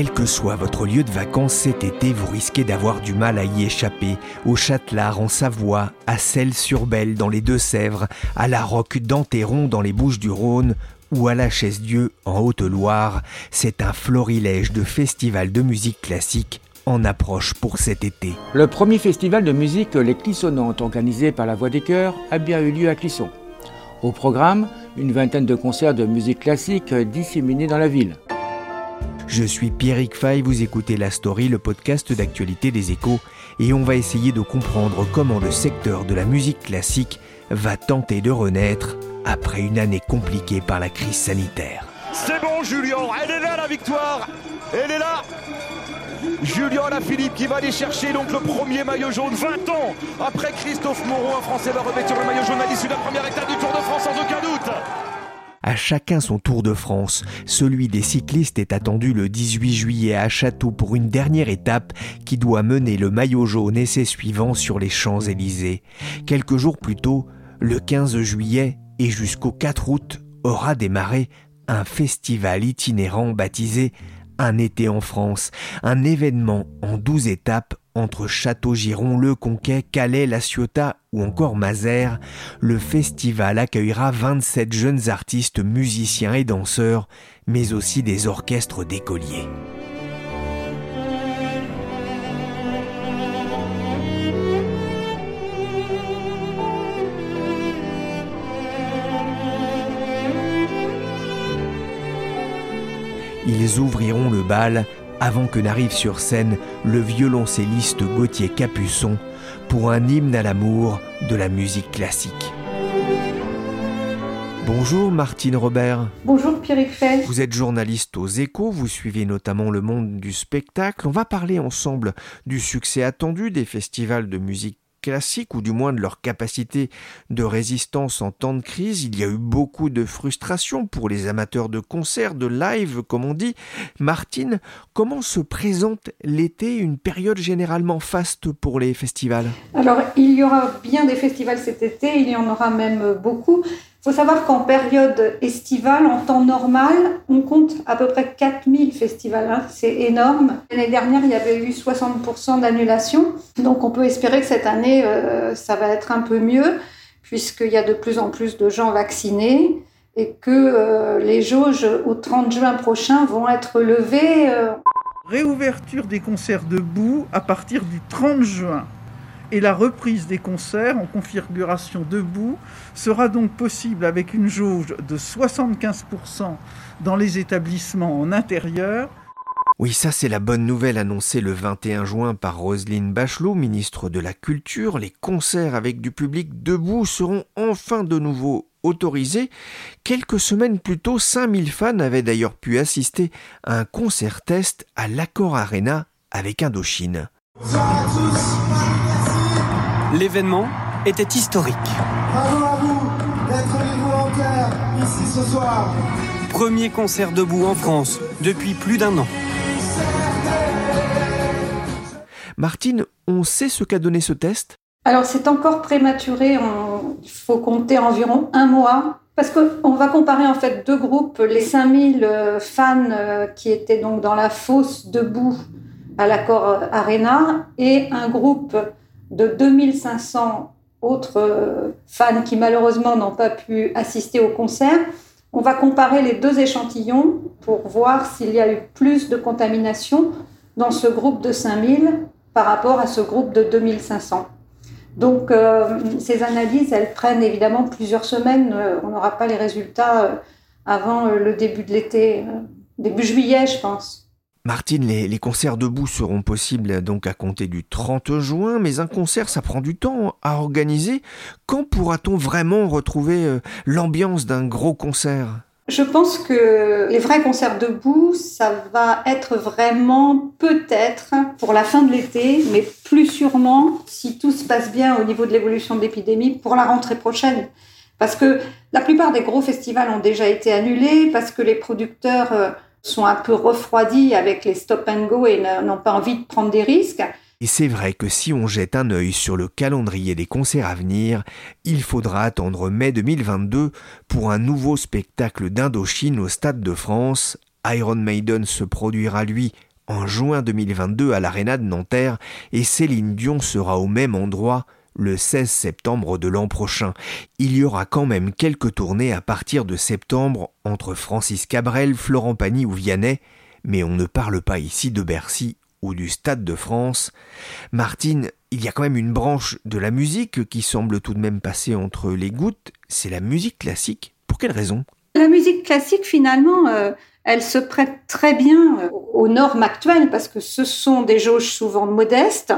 Quel que soit votre lieu de vacances cet été, vous risquez d'avoir du mal à y échapper. Au Châtelard en Savoie, à Celles-sur-Belle dans les Deux-Sèvres, à la Roque d'Anteron dans les Bouches-du-Rhône ou à la Chaise-Dieu en Haute-Loire, c'est un florilège de festivals de musique classique en approche pour cet été. Le premier festival de musique Les Clissonnantes, organisé par la Voix des Chœurs, a bien eu lieu à Clisson. Au programme, une vingtaine de concerts de musique classique disséminés dans la ville. Je suis Pierrick Fay, vous écoutez La Story, le podcast d'actualité des échos, et on va essayer de comprendre comment le secteur de la musique classique va tenter de renaître après une année compliquée par la crise sanitaire. C'est bon, Julien. Elle est là, la victoire. Elle est là. Julien Alaphilippe qui va aller chercher donc le premier maillot jaune 20 ans après Christophe Moreau, un Français va revêtir le maillot jaune à l'issue de la première étape du Tour de France sans aucun doute. À chacun son Tour de France. Celui des cyclistes est attendu le 18 juillet à Château pour une dernière étape qui doit mener le maillot jaune et ses suivants sur les Champs-Élysées. Quelques jours plus tôt, le 15 juillet et jusqu'au 4 août, aura démarré un festival itinérant baptisé Un été en France, un événement en 12 étapes entre Château-Giron, Le Conquet, Calais, La Ciotat ou encore Mazères, le festival accueillera 27 jeunes artistes, musiciens et danseurs, mais aussi des orchestres d'écoliers. Ils ouvriront le bal avant que n'arrive sur scène le violoncelliste Gauthier Capuçon pour un hymne à l'amour de la musique classique. Bonjour Martine Robert. Bonjour Pierrick Fay. Vous êtes journaliste aux échos, vous suivez notamment le monde du spectacle. On va parler ensemble du succès attendu des festivals de musique classique, ou du moins de leur capacité de résistance en temps de crise. Il y a eu beaucoup de frustration pour les amateurs de concerts, de live, comme on dit. Martine, comment se présente l'été, une période généralement faste pour les festivals? Alors, il y aura bien des festivals cet été, il y en aura même beaucoup. Il faut savoir qu'en période estivale, en temps normal, on compte à peu près 4000 festivals. hein. C'est énorme. L'année dernière, il y avait eu 60% d'annulation. Donc on peut espérer que cette année, euh, ça va être un peu mieux, puisqu'il y a de plus en plus de gens vaccinés et que euh, les jauges au 30 juin prochain vont être levées. euh, Réouverture des concerts debout à partir du 30 juin. Et la reprise des concerts en configuration debout sera donc possible avec une jauge de 75% dans les établissements en intérieur Oui, ça c'est la bonne nouvelle annoncée le 21 juin par Roselyne Bachelot, ministre de la Culture. Les concerts avec du public debout seront enfin de nouveau autorisés. Quelques semaines plus tôt, 5000 fans avaient d'ailleurs pu assister à un concert test à l'Accor Arena avec Indochine. L'événement était historique. Bravo à vous d'être les volontaires ici ce soir. Premier concert debout en France depuis plus d'un an. Martine, on sait ce qu'a donné ce test? Alors c'est encore prématuré, on- il faut compter environ un mois. Parce qu'on va comparer en fait deux groupes, les 5000 euh, fans euh, qui étaient donc dans la fosse debout à l'accord Arena et un groupe de 2500 autres euh, fans qui malheureusement n'ont pas pu assister au concert. On va comparer les deux échantillons pour voir s'il y a eu plus de contamination dans ce groupe de 5000 par rapport à ce groupe de 2500. Donc, euh, ces analyses, elles prennent évidemment plusieurs semaines. Euh, on n'aura pas les résultats avant le début de l'été, début juillet, je pense. Martine, les, concerts debout seront possibles donc à compter du 30 juin, mais un concert, ça prend du temps à organiser. Quand pourra-t-on vraiment retrouver euh, l'ambiance d'un gros concert? Je pense que les vrais concerts debout, ça va être vraiment peut-être pour la fin de l'été, mais plus sûrement, si tout se passe bien au niveau de l'évolution de l'épidémie, pour la rentrée prochaine. Parce que la plupart des gros festivals ont déjà été annulés, parce que les producteurs euh, sont un peu refroidis avec les stop and go et n'ont pas envie de prendre des risques. Et c'est vrai que si on jette un œil sur le calendrier des concerts à venir, il faudra attendre mai 2022 pour un nouveau spectacle d'Indochine au Stade de France. Iron Maiden se produira lui en juin 2022 à l'Arena de Nanterre et Céline Dion sera au même endroit le 16 septembre de l'an prochain. Il y aura quand même quelques tournées à partir de septembre entre Francis Cabrel, Florent Pagny ou Vianney, mais on ne parle pas ici de Bercy ou du Stade de France. Martine, il y a quand même une branche de la musique qui semble tout de même passer entre les gouttes, c'est la musique classique. Pour quelle raison? La musique classique, finalement, euh, elle se prête très bien euh, aux normes actuelles parce que ce sont des jauges souvent modestes.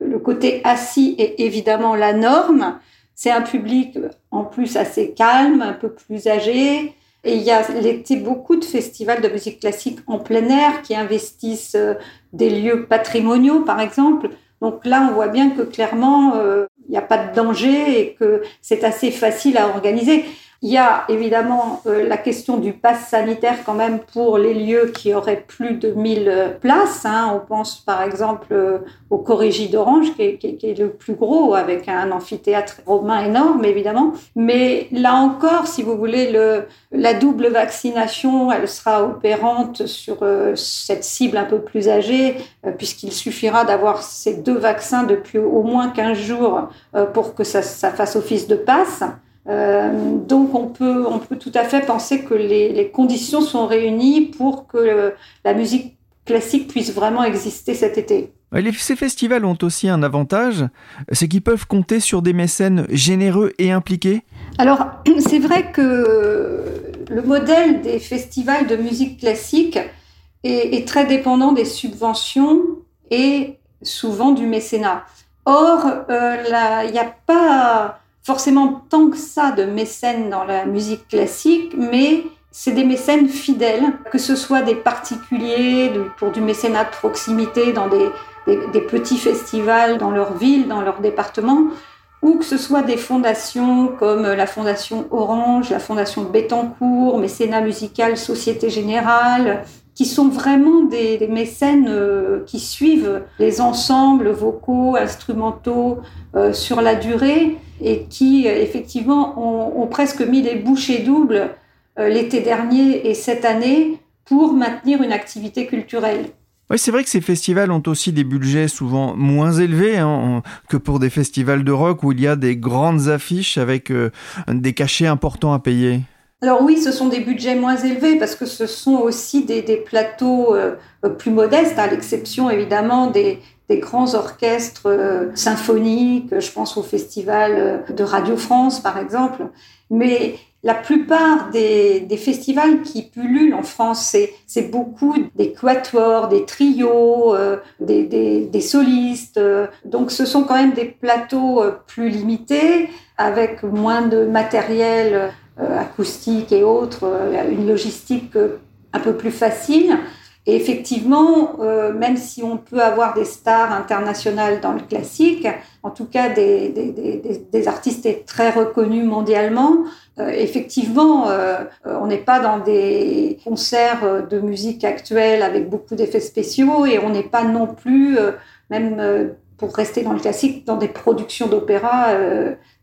Le côté assis est évidemment la norme. C'est un public en plus assez calme, un peu plus âgé. Et il y a l'été beaucoup de festivals de musique classique en plein air qui investissent euh, des lieux patrimoniaux, par exemple. Donc là, on voit bien que clairement, euh, il n'y a pas de danger et que c'est assez facile à organiser. Il y a évidemment euh, la question du pass sanitaire quand même pour les lieux qui auraient plus de 1000 euh, places. Hein. On pense par exemple euh, au Corrigi d'Orange qui, qui, est le plus gros avec un amphithéâtre romain énorme évidemment. Mais là encore, si vous voulez, le, la double vaccination, elle sera opérante sur cette cible un peu plus âgée puisqu'il suffira d'avoir ces deux vaccins depuis au moins 15 jours pour que ça, ça fasse office de passe. Euh, donc on peut, on peut tout à fait penser que les, conditions sont réunies pour que la musique classique puisse vraiment exister cet été. ces festivals ont aussi un avantage, c'est qu'ils peuvent compter sur des mécènes généreux et impliqués. Alors, c'est vrai que le modèle des festivals de musique classique est, très dépendant des subventions et souvent du mécénat. Or, euh, il n'y a pas forcément tant que ça de mécènes dans la musique classique, mais c'est des mécènes fidèles, que ce soit des particuliers pour du mécénat de proximité dans des, petits festivals dans leur ville, dans leur département, ou que ce soit des fondations comme la Fondation Orange, la Fondation Bettencourt, Mécénat musical Société Générale, qui sont vraiment des, mécènes euh, qui suivent les ensembles vocaux, instrumentaux euh, sur la durée et qui euh, effectivement ont, presque mis les bouchées doubles l'été dernier et cette année pour maintenir une activité culturelle. Oui, c'est vrai que ces festivals ont aussi des budgets souvent moins élevés hein, que pour des festivals de rock où il y a des grandes affiches avec des cachets importants à payer. Alors oui, ce sont des budgets moins élevés parce que ce sont aussi des, plateaux euh, plus modestes, à l'exception évidemment des, grands orchestres euh, symphoniques, je pense au festival euh, de Radio France par exemple. Mais la plupart des, festivals qui pullulent en France, c'est beaucoup des quatuors, des trios, des, des, solistes. Donc ce sont quand même des plateaux plus limités, avec moins de matériel euh, acoustique et autres, euh, une logistique euh, un peu plus facile. Et effectivement, même si on peut avoir des stars internationales dans le classique, en tout cas des, des, artistes très reconnus mondialement, effectivement, on n'est pas dans des concerts de musique actuelle avec beaucoup d'effets spéciaux et on n'est pas non plus, même pour rester dans le classique, dans des productions d'opéra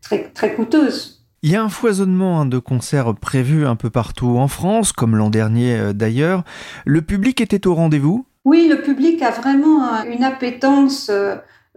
très, très coûteuses. Il y a un foisonnement hein, de concerts prévus un peu partout en France, comme l'an dernier euh, d'ailleurs. Le public était au rendez-vous? Oui, le public a vraiment une appétence euh,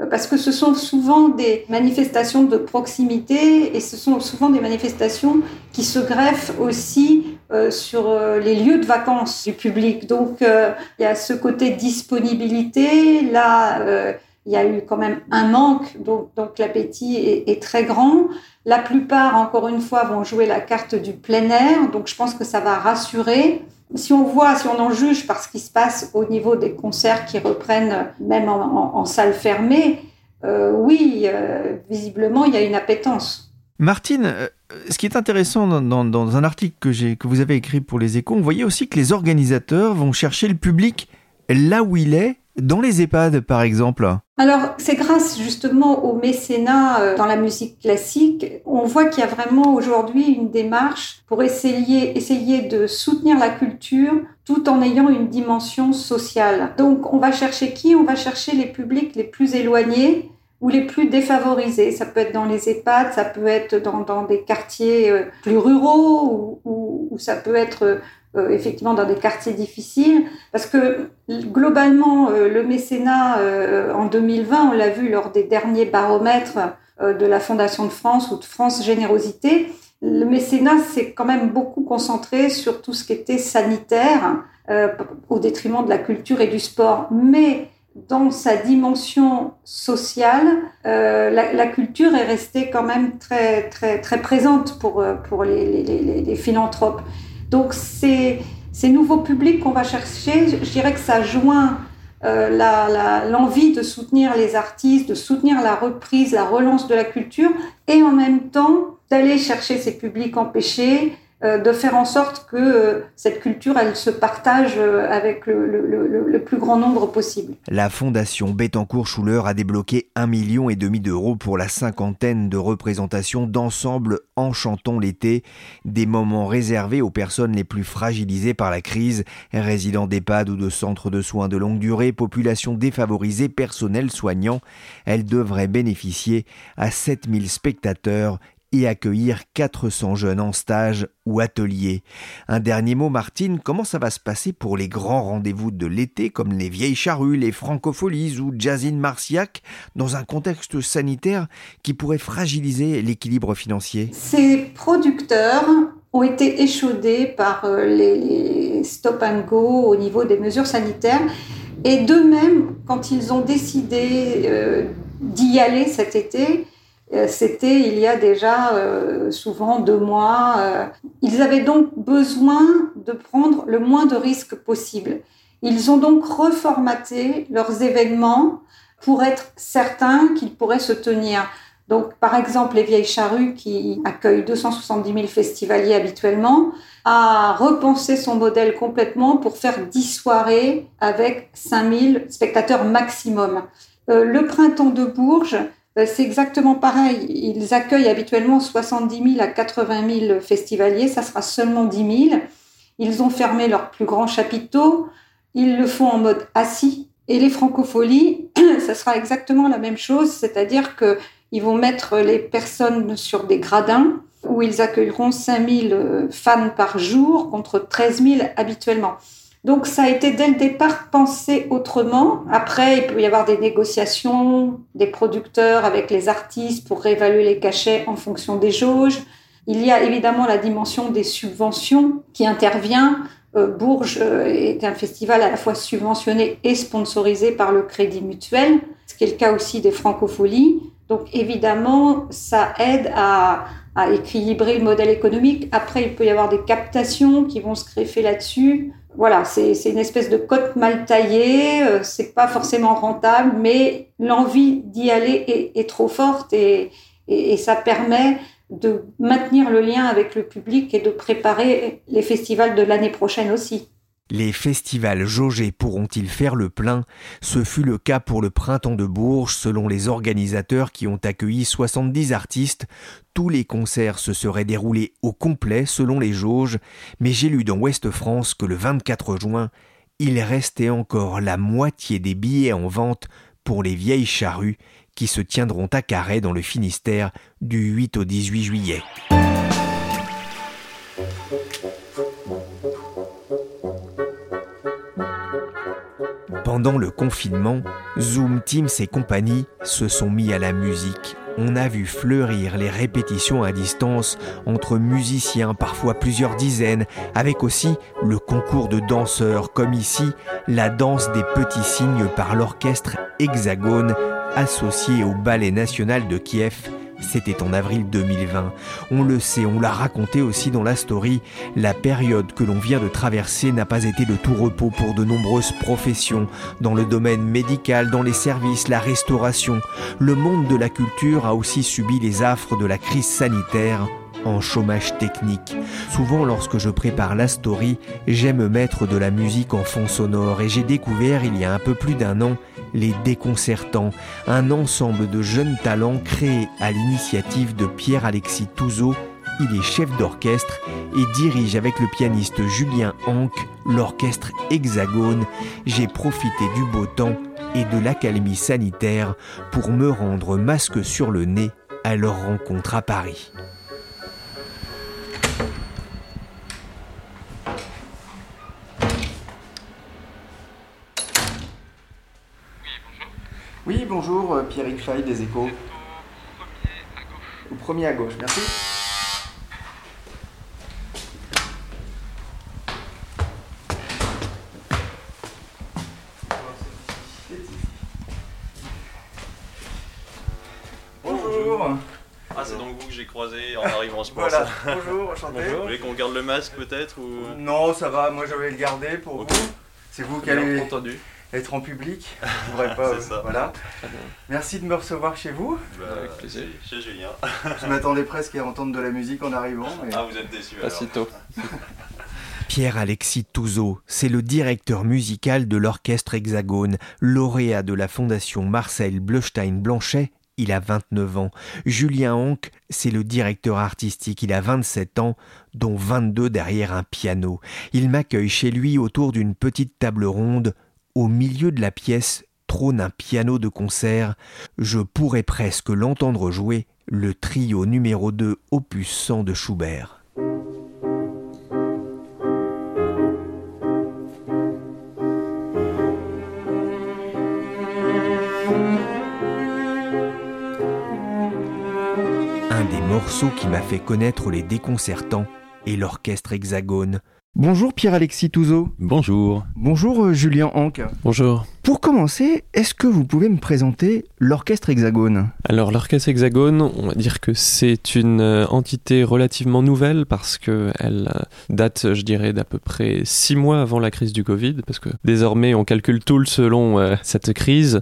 parce que ce sont souvent des manifestations de proximité et ce sont souvent des manifestations qui se greffent aussi euh, sur les lieux de vacances du public. Donc il y a ce côté disponibilité. Là, il y a eu quand même un manque, donc, l'appétit est, très grand. La plupart, encore une fois, vont jouer la carte du plein air, donc je pense que ça va rassurer. Si on voit, si on en juge par ce qui se passe au niveau des concerts qui reprennent même en, salle fermée, euh, oui, euh, visiblement, il y a une appétence. Martine, euh, ce qui est intéressant dans, un article que, que vous avez écrit pour les échos, on voyait aussi que les organisateurs vont chercher le public là où il est dans les EHPAD, par exemple Alors, c'est grâce justement au mécénat euh, dans la musique classique. On voit qu'il y a vraiment aujourd'hui une démarche pour essayer, essayer de soutenir la culture tout en ayant une dimension sociale. Donc, on va chercher qui? On va chercher les publics les plus éloignés ou les plus défavorisés. Ça peut être dans les EHPAD, ça peut être dans, dans des quartiers euh, plus ruraux ou, ou ça peut être euh, effectivement dans des quartiers difficiles, parce que globalement, euh, le mécénat euh, en 2020, on l'a vu lors des derniers baromètres de la Fondation de France ou de France Générosité, le mécénat s'est quand même beaucoup concentré sur tout ce qui était sanitaire, au détriment de la culture et du sport. Mais dans sa dimension sociale, la, la, culture est restée quand même très, très, très présente pour, pour les, les, les philanthropes. Donc, c'est ces nouveaux publics qu'on va chercher, je dirais que ça joint euh, l'envie de soutenir les artistes, de soutenir la reprise, la relance de la culture, et en même temps d'aller chercher ces publics empêchés, de faire en sorte que euh, cette culture, elle se partage euh, avec le, plus grand nombre possible. La fondation Bettencourt-Schuller a débloqué un million et demi d'euros pour la cinquantaine de représentations d'ensemble en chantant l'été, des moments réservés aux personnes les plus fragilisées par la crise, résidents d'EHPAD ou de centres de soins de longue durée, population défavorisée, personnel soignant. Elle devrait bénéficier à 7000 spectateurs et accueillir 400 jeunes en stage ou atelier. Un dernier mot, Martine, comment ça va se passer pour les grands rendez-vous de l'été comme les vieilles charrues, les francopholies ou Jazzine Marciac dans un contexte sanitaire qui pourrait fragiliser l'équilibre financier? Ces producteurs ont été échaudés par euh, les stop and go au niveau des mesures sanitaires et d'eux-mêmes, quand ils ont décidé euh, d'y aller cet été, c'était il y a déjà euh, souvent deux mois. Euh. Ils avaient donc besoin de prendre le moins de risques possible. Ils ont donc reformaté leurs événements pour être certains qu'ils pourraient se tenir. Donc, par exemple, les Vieilles Charrues, qui accueillent 270 000 festivaliers habituellement, a repensé son modèle complètement pour faire 10 soirées avec 5 000 spectateurs maximum. le Printemps de Bourges, euh, c'est exactement pareil. Ils accueillent habituellement 70 000 à 80 000 festivaliers. Ça sera seulement 10 000. Ils ont fermé leurs plus grands chapiteaux. Ils le font en mode assis. Et les francopholies, ça sera exactement la même chose. C'est-à-dire qu'ils vont mettre les personnes sur des gradins où ils accueilleront 5 000 fans par jour contre 13 000 habituellement. Donc ça a été dès le départ pensé autrement. Après, il peut y avoir des négociations des producteurs avec les artistes pour réévaluer les cachets en fonction des jauges. Il y a évidemment la dimension des subventions qui intervient. Euh, Bourges euh, est un festival à la fois subventionné et sponsorisé par le Crédit Mutuel, ce qui est le cas aussi des Francopholies. Donc évidemment, ça aide à, à équilibrer le modèle économique. Après, il peut y avoir des captations qui vont se greffer là-dessus voilà, c'est une espèce de côte mal taillée, euh, c'est pas forcément rentable, mais l'envie d'y aller est, trop forte et, ça permet de maintenir le lien avec le public et de préparer les festivals de l'année prochaine aussi. Les festivals jaugés pourront-ils faire le plein? Ce fut le cas pour le Printemps de Bourges, selon les organisateurs qui ont accueilli 70 artistes. Tous les concerts se seraient déroulés au complet selon les jauges, mais j'ai lu dans Ouest France que le 24 juin, il restait encore la moitié des billets en vente pour les vieilles charrues qui se tiendront à Carré dans le Finistère du 8 au 18 juillet. Pendant le confinement, Zoom, Teams et compagnie se sont mis à la musique. On a vu fleurir les répétitions à distance entre musiciens, parfois plusieurs dizaines, avec aussi le concours de danseurs, comme ici la danse des petits signes par l'orchestre Hexagone associé au Ballet national de Kiev C'était en avril 2020. On le sait, on l'a raconté aussi dans la story, la période que l'on vient de traverser n'a pas été de tout repos pour de nombreuses professions, dans le domaine médical, dans les services, la restauration. Le monde de la culture a aussi subi les affres de la crise sanitaire en chômage technique. Souvent lorsque je prépare la story, j'aime mettre de la musique en fond sonore et j'ai découvert il y a un peu plus d'un an les Déconcertants, un ensemble de jeunes talents créés à l'initiative de Pierre-Alexis Touzeau. Il est chef d'orchestre et dirige avec le pianiste Julien Hanck l'orchestre Hexagone. J'ai profité du beau temps et de l'accalmie sanitaire pour me rendre masque sur le nez à leur rencontre à Paris. Oui, bonjour, euh, Pierrick Fay des Échos. Au premier à gauche, merci. Bonjour. Ah, c'est donc vous que j'ai croisé en arrivant ce Voilà, bonjour, enchanté. Vous voulez qu'on garde le masque peut-être ou... Non, ça va, moi je vais le garder pour vous. C'est vous qui allez entendu. Être en public. Je voudrais pas. Ça. Voilà. Merci de me recevoir chez vous. Bah, Avec plaisir. Chez Julien. Je m'attendais presque à entendre de la musique en arrivant. Mais... Ah, vous êtes déçu Pas alors. si tôt. Pierre-Alexis Touzeau, c'est le directeur musical de l'Orchestre Hexagone, lauréat de la Fondation Marcel Bleustein-Blanchet. Il a 29 ans. Julien Honck, c'est le directeur artistique. Il a 27 ans, dont 22 derrière un piano. Il m'accueille chez lui autour d'une petite table ronde. Au milieu de la pièce trône un piano de concert. Je pourrais presque l'entendre jouer le trio numéro 2 opus 100 de Schubert. Un des morceaux qui m'a fait connaître les déconcertants est l'orchestre Hexagone. Bonjour Pierre-Alexis Touzeau. Bonjour. Bonjour euh, Julien Hanck. Bonjour. Pour commencer, est-ce que vous pouvez me présenter l'orchestre Hexagone? Alors l'orchestre Hexagone, on va dire que c'est une euh, entité relativement nouvelle parce que elle euh, date, je dirais, d'à peu près six mois avant la crise du Covid, parce que désormais on calcule tout le selon euh, cette crise.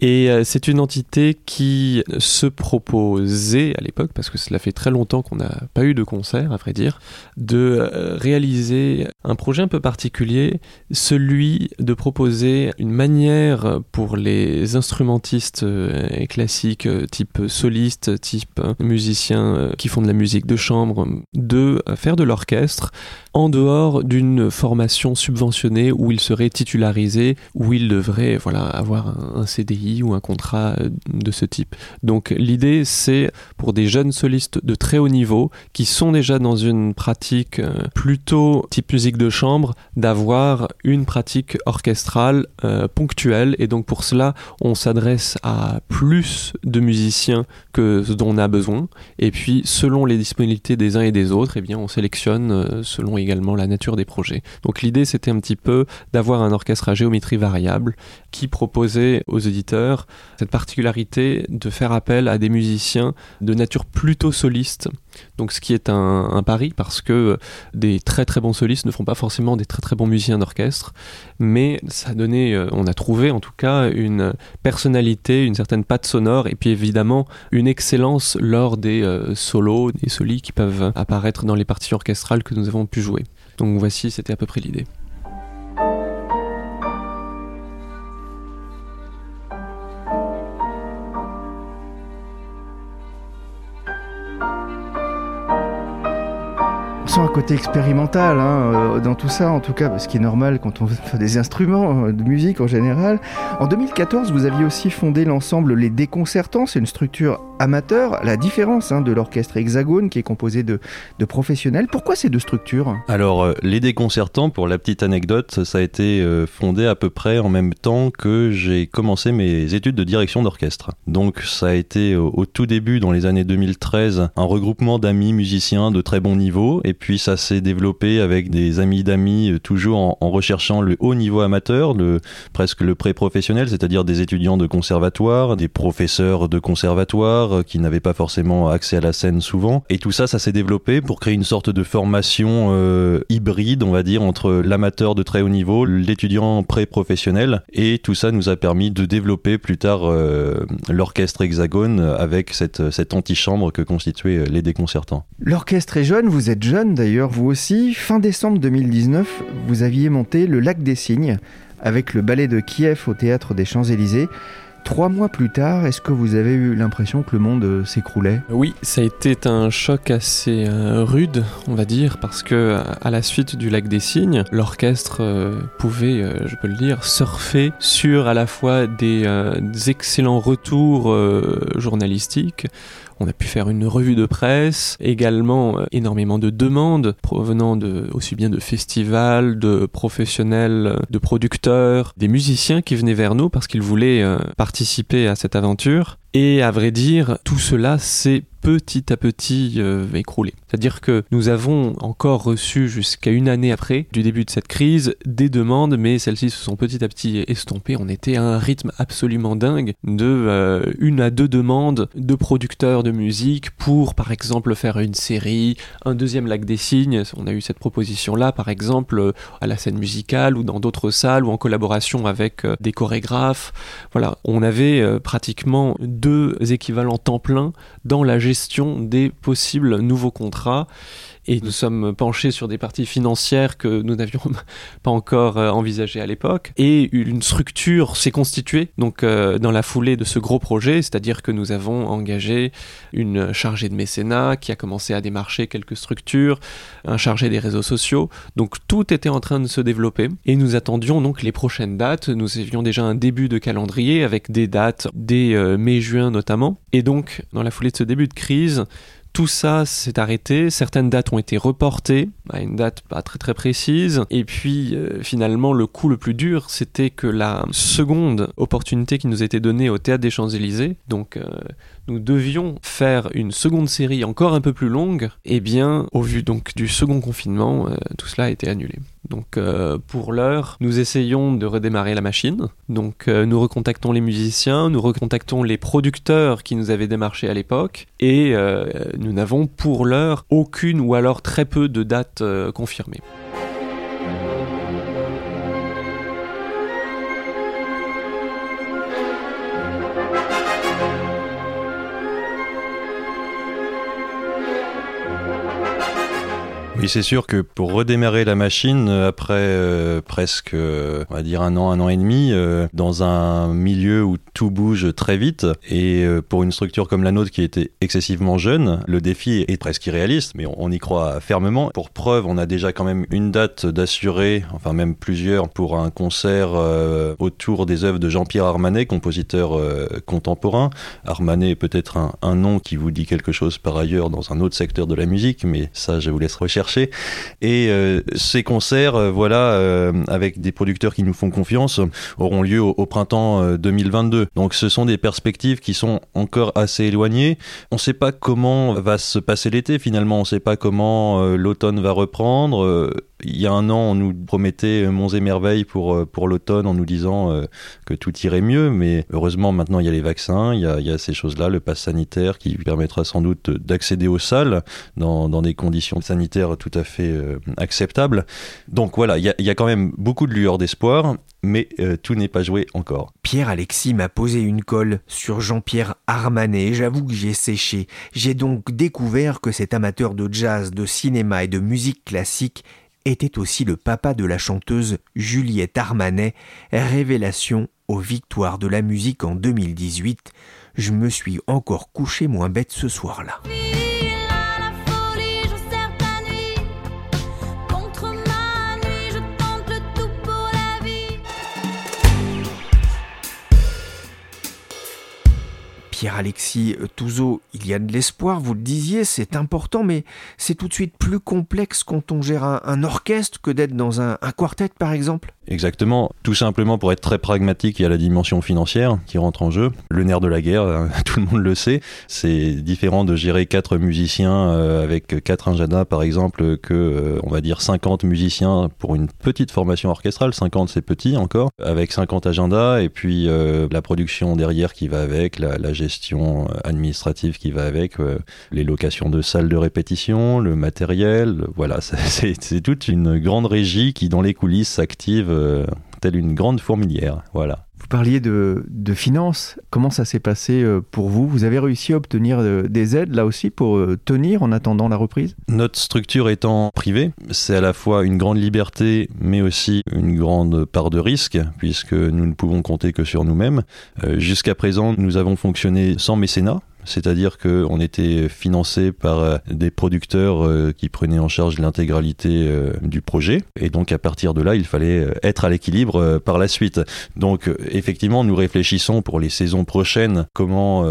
Et euh, c'est une entité qui se proposait à l'époque, parce que cela fait très longtemps qu'on n'a pas eu de concert, à vrai dire, de euh, réaliser un projet un peu particulier, celui de proposer une manière pour les instrumentistes euh, classiques, type soliste, type musiciens qui font de la musique de chambre, de faire de l'orchestre en dehors d'une formation subventionnée où ils seraient titularisés, où ils devraient voilà, avoir un, un Ou un contrat euh, de ce type. Donc l'idée c'est pour des jeunes solistes de très haut niveau qui sont déjà dans une pratique euh, plutôt type musique de chambre d'avoir une pratique orchestrale euh, ponctuelle et donc pour cela on s'adresse à plus de musiciens que ce dont on a besoin et puis selon les disponibilités des uns et des autres eh bien on sélectionne selon également la nature des projets. Donc l'idée c'était un petit peu d'avoir un orchestre à géométrie variable qui proposait aux auditeurs cette particularité de faire appel à des musiciens de nature plutôt soliste. Donc ce qui est un, pari parce que des très très bons solistes ne font pas forcément des très très bons musiciens d'orchestre, mais ça a donné, euh, on a trouvé en tout cas une personnalité, une certaine patte sonore et puis évidemment une excellence lors des euh, solos, des solis qui peuvent apparaître dans les parties orchestrales que nous avons pu jouer. Donc voici, c'était à peu près l'idée. Un côté expérimental hein, euh, dans tout ça, en tout cas, ce qui est normal quand on fait des instruments euh, de musique en général. En 2014, vous aviez aussi fondé l'ensemble Les Déconcertants, c'est une structure amateur, la différence hein, de l'orchestre Hexagone qui est composé de, professionnels. Pourquoi ces deux structures? Alors, euh, les déconcertants, pour la petite anecdote, ça a été fondé à peu près en même temps que j'ai commencé mes études de direction d'orchestre. Donc, ça a été au tout début, dans les années 2013, un regroupement d'amis musiciens de très bon niveau. Et puis, ça s'est développé avec des amis d'amis, euh, toujours en, recherchant le haut niveau amateur, le, presque le pré-professionnel, c'est-à-dire des étudiants de conservatoire, des professeurs de conservatoire, territoire, qui n'avaient pas forcément accès à la scène souvent. Et tout ça, ça s'est développé pour créer une sorte de formation hybride, on va dire, entre l'amateur de très haut niveau, l'étudiant pré-professionnel. Et tout ça nous a permis de développer plus tard l'orchestre Hexagone avec cette, cette antichambre que constituaient les déconcertants. L'orchestre est jeune, vous êtes jeune d'ailleurs, vous aussi. Fin décembre 2019, vous aviez monté le Lac des Cygnes avec le ballet de Kiev au théâtre des Champs-Élysées. Trois mois plus tard, est-ce que vous avez eu l'impression que le monde euh, s'écroulait? Oui, ça a été un choc assez euh, rude, on va dire, parce que à la suite du Lac des Cygnes, l'orchestre euh, pouvait, je peux le dire, surfer sur à la fois des excellents retours journalistiques, on a pu faire une revue de presse, également euh, énormément de demandes provenant de, aussi bien de festivals, de professionnels, euh, de producteurs, des musiciens qui venaient vers nous parce qu'ils voulaient euh, participer à cette aventure. Et à vrai dire, tout cela s'est petit à petit euh, écroulé. C'est-à-dire que nous avons encore reçu jusqu'à une année après du début de cette crise des demandes, mais celles-ci se sont petit à petit estompées. On était à un rythme absolument dingue de euh, une à deux demandes de producteurs de musique pour, par exemple, faire une série, un deuxième lac des signes. On a eu cette proposition-là, par exemple, euh, à la scène musicale ou dans d'autres salles ou en collaboration avec des chorégraphes. Voilà, on avait pratiquement deux équivalents temps plein dans la gestion des possibles nouveaux contrats et nous sommes penchés sur des parties financières que nous n'avions pas encore euh, envisagées à l'époque. Et une structure s'est constituée donc euh, dans la foulée de ce gros projet, c'est-à-dire que nous avons engagé une chargée de mécénat qui a commencé à démarcher quelques structures, un chargé des réseaux sociaux. Donc tout était en train de se développer et nous attendions donc les prochaines dates. Nous avions déjà un début de calendrier avec des dates dès euh, mai-juin notamment. Et donc dans la foulée de ce début de crise, tout ça s'est arrêté, certaines dates ont été reportées à une date pas très très précise, et puis euh, finalement le coup le plus dur c'était que la seconde opportunité qui nous était donnée au Théâtre des Champs-Élysées, donc euh, nous devions faire une seconde série encore un peu plus longue, et eh bien au vu donc du second confinement, euh, tout cela a été annulé. Donc euh, pour l'heure, nous essayons de redémarrer la machine. Donc euh, nous recontactons les musiciens, nous recontactons les producteurs qui nous avaient démarché à l'époque et nous n'avons pour l'heure aucune ou alors très peu de dates confirmées. Oui, c'est sûr que pour redémarrer la machine euh, après euh, presque, euh, on va dire un an, un an et demi, dans un milieu où tout bouge très vite et pour une structure comme la nôtre qui était excessivement jeune, le défi est presque irréaliste, mais on, y croit fermement. Pour preuve, on a déjà quand même une date d'assurer, enfin même plusieurs, pour un concert autour des œuvres de Jean-Pierre Armanet, compositeur contemporain. Armanet est peut-être un, un nom qui vous dit quelque chose par ailleurs dans un autre secteur de la musique, mais ça, je vous laisse rechercher et euh, ces concerts, euh, voilà, euh, avec des producteurs qui nous font confiance, auront lieu au, printemps 2022. Donc ce sont des perspectives qui sont encore assez éloignées. On ne sait pas comment va se passer l'été finalement, on ne sait pas comment l'automne va reprendre il y a un an, on nous promettait monts et merveilles pour, euh, pour l'automne en nous disant euh, que tout irait mieux, mais heureusement maintenant il y a les vaccins, il y a, ces choses-là, le pass sanitaire qui permettra sans doute d'accéder aux salles dans, des conditions sanitaires tout à fait euh, acceptables. Donc voilà, il y, a, il y, a, quand même beaucoup de lueurs d'espoir, mais tout n'est pas joué encore. Pierre Alexis m'a posé une colle sur Jean-Pierre Armanet, j'avoue que j'ai séché. J'ai donc découvert que cet amateur de jazz, de cinéma et de musique classique était aussi le papa de la chanteuse Juliette Armanet, révélation aux victoires de la musique en 2018. Je me suis encore couché moins bête ce soir-là. Pierre-Alexis Touzeau, il y a de l'espoir, vous le disiez, c'est important, mais c'est tout de suite plus complexe quand on gère un, orchestre que d'être dans un, un quartet, par exemple Exactement. Tout simplement pour être très pragmatique, il y a la dimension financière qui rentre en jeu. Le nerf de la guerre, hein, tout le monde le sait. C'est différent de gérer quatre musiciens euh, avec quatre agendas, par exemple, que, euh, on va dire, 50 musiciens pour une petite formation orchestrale. 50, c'est petit encore. Avec 50 agendas et puis euh, la production derrière qui va avec, la, la gestion gestion administrative qui va avec, les locations de salles de répétition, le matériel, voilà, c'est toute une grande régie qui dans les coulisses s'active telle une grande fourmilière, voilà. Vous parliez de, finances. Comment ça s'est passé euh, pour vous? Vous avez réussi à obtenir euh, des aides là aussi pour euh, tenir en attendant la reprise? Notre structure étant privée, c'est à la fois une grande liberté mais aussi une grande part de risque puisque nous ne pouvons compter que sur nous-mêmes. Jusqu'à présent, nous avons fonctionné sans mécénat c'est-à-dire qu'on était financé par euh, des producteurs euh, qui prenaient en charge l'intégralité euh, du projet, et donc à partir de là, il fallait être à l'équilibre par la suite. Donc effectivement, nous réfléchissons pour les saisons prochaines comment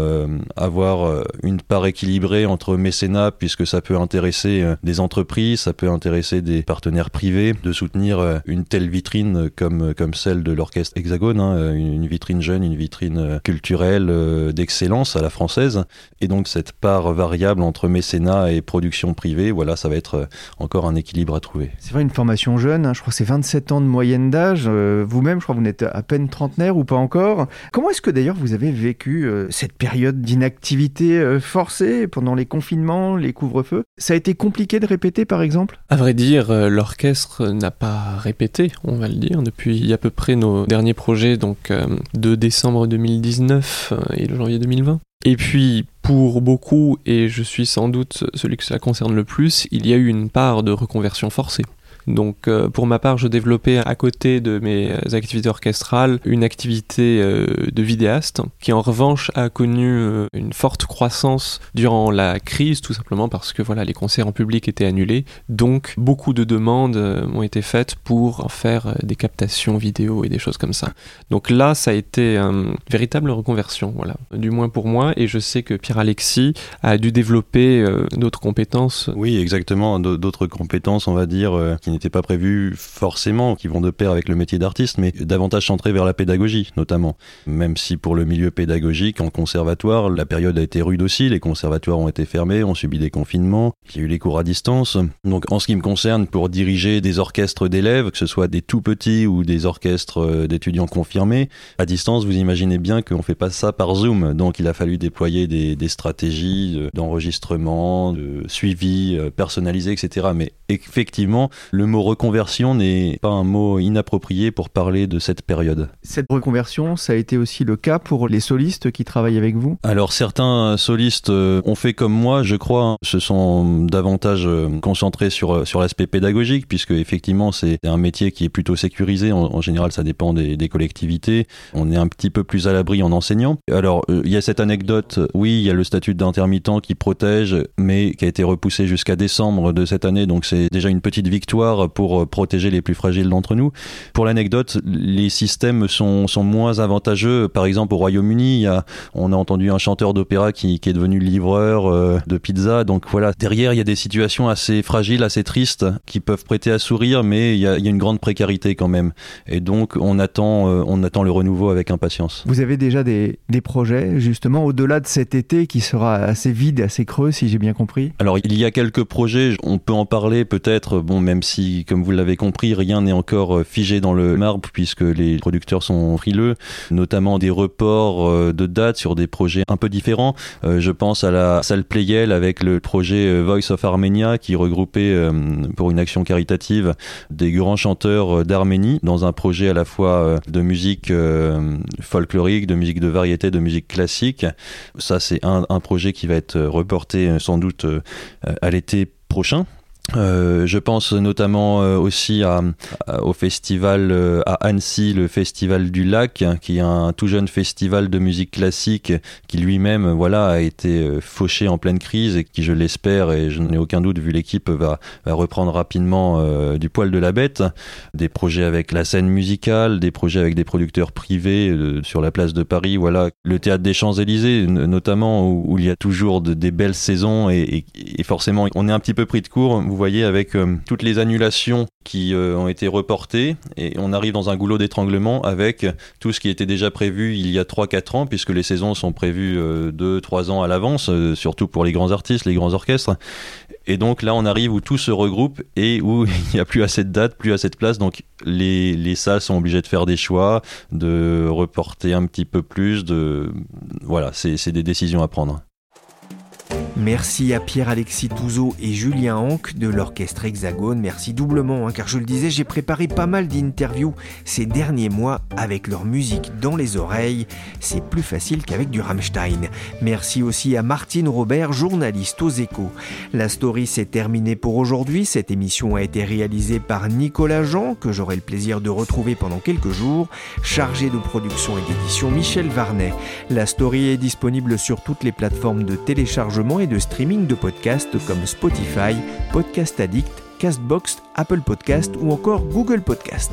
avoir une part équilibrée entre mécénat, puisque ça peut intéresser des entreprises, ça peut intéresser des partenaires privés, de soutenir une telle vitrine comme, comme celle de l'orchestre Hexagone, hein, une vitrine jeune, une vitrine culturelle d'excellence à la française. Et donc cette part variable entre mécénat et production privée, voilà, ça va être euh, encore un équilibre à trouver. C'est vrai, une formation jeune, hein, je crois que c'est 27 ans de moyenne d'âge. Euh, vous-même, je crois que vous n'êtes à peine trentenaire ou pas encore. Comment est-ce que d'ailleurs vous avez vécu euh, cette période d'inactivité forcée pendant les confinements, les couvre-feux? Ça a été compliqué de répéter par exemple? À vrai dire, l'orchestre n'a pas répété, on va le dire, depuis à peu près nos derniers projets, donc de décembre 2019 et le janvier 2020. Et puis, pour beaucoup, et je suis sans doute celui que cela concerne le plus, il y a eu une part de reconversion forcée. Donc euh, pour ma part, je développais à côté de mes activités orchestrales une activité euh, de vidéaste qui en revanche a connu euh, une forte croissance durant la crise tout simplement parce que voilà, les concerts en public étaient annulés. Donc beaucoup de demandes ont été faites pour faire des captations vidéo et des choses comme ça. Donc là, ça a été une véritable reconversion, voilà, du moins pour moi et je sais que Pierre Alexis a dû développer d'autres compétences. Oui, exactement, d'autres compétences, on va dire n'étaient pas prévus forcément, qui vont de pair avec le métier d'artiste, mais davantage centrés vers la pédagogie notamment. Même si pour le milieu pédagogique, en conservatoire, la période a été rude aussi, les conservatoires ont été fermés, ont subi des confinements, il y a eu les cours à distance. Donc en ce qui me concerne, pour diriger des orchestres d'élèves, que ce soit des tout petits ou des orchestres euh, d'étudiants confirmés, à distance, vous imaginez bien qu'on fait pas ça par Zoom. Donc il a fallu déployer des, des stratégies d'enregistrement, de suivi euh, personnalisé, etc. Mais effectivement, le le mot reconversion n'est pas un mot inapproprié pour parler de cette période. Cette reconversion, ça a été aussi le cas pour les solistes qui travaillent avec vous? Alors certains solistes euh, ont fait comme moi, je crois, hein. se sont davantage euh, concentrés sur, euh, sur l'aspect pédagogique, puisque effectivement c'est un métier qui est plutôt sécurisé, en, général ça dépend des, des, collectivités, on est un petit peu plus à l'abri en enseignant. Alors il y a cette anecdote, oui, il y a le statut d'intermittent qui protège, mais qui a été repoussé jusqu'à décembre de cette année, donc c'est déjà une petite victoire pour euh, protéger les plus fragiles d'entre nous. Pour l'anecdote, les systèmes sont, sont moins avantageux. Par exemple, au Royaume-Uni, on a entendu un chanteur d'opéra qui, qui, est devenu livreur euh, de pizza. Donc voilà, derrière, il y a des situations assez fragiles, assez tristes, qui peuvent prêter à sourire, mais il y a, il y a une grande précarité quand même. Et donc, on attend, euh, on attend le renouveau avec impatience. Vous avez déjà des, des projets, justement, au-delà de cet été qui sera assez vide, assez creux, si j'ai bien compris? Alors, il y a quelques projets, on peut en parler peut-être, bon, même si comme vous l'avez compris, rien n'est encore euh, figé dans le marbre puisque les producteurs sont frileux, notamment des reports euh, de dates sur des projets un peu différents. Euh, je pense à la salle Playel avec le projet Voice of Armenia qui regroupait pour une action caritative des grands chanteurs d'Arménie dans un projet à la fois de musique folklorique, de musique de variété, de musique classique. Ça, c'est un, un projet qui va être reporté sans doute à l'été prochain. Euh, je pense notamment euh, aussi à, au festival euh, à Annecy, le festival du lac, qui est un tout jeune festival de musique classique qui lui-même voilà a été fauché en pleine crise et qui, je l'espère et je n'en ai aucun doute vu l'équipe, va, va, reprendre rapidement du poil de la bête. Des projets avec la scène musicale, des projets avec des producteurs privés sur la place de Paris, voilà, le théâtre des Champs-Élysées notamment où, il y a toujours de, des belles saisons et, et, et, forcément on est un petit peu pris de court voyez avec euh, toutes les annulations qui euh, ont été reportées et on arrive dans un goulot d'étranglement avec tout ce qui était déjà prévu il y a 3-4 ans puisque les saisons sont prévues 2-3 ans à l'avance, surtout pour les grands artistes, les grands orchestres. Et donc là, on arrive où tout se regroupe et où il n'y a plus assez de dates, plus assez de place. Donc les, les salles sont obligées de faire des choix, de reporter un petit peu plus. De voilà, c'est des décisions à prendre. Merci à Pierre-Alexis Touzeau et Julien Hanck de l'Orchestre Hexagone. Merci doublement, hein, car je le disais, j'ai préparé pas mal d'interviews ces derniers mois avec leur musique dans les oreilles. C'est plus facile qu'avec du Rammstein. Merci aussi à Martine Robert, journaliste aux échos. La story s'est terminée pour aujourd'hui. Cette émission a été réalisée par Nicolas Jean, que j'aurai le plaisir de retrouver pendant quelques jours, chargé de production et d'édition Michel Varnet. La story est disponible sur toutes les plateformes de téléchargement et de streaming de podcasts comme Spotify, Podcast Addict, Castbox, Apple Podcast ou encore Google Podcast.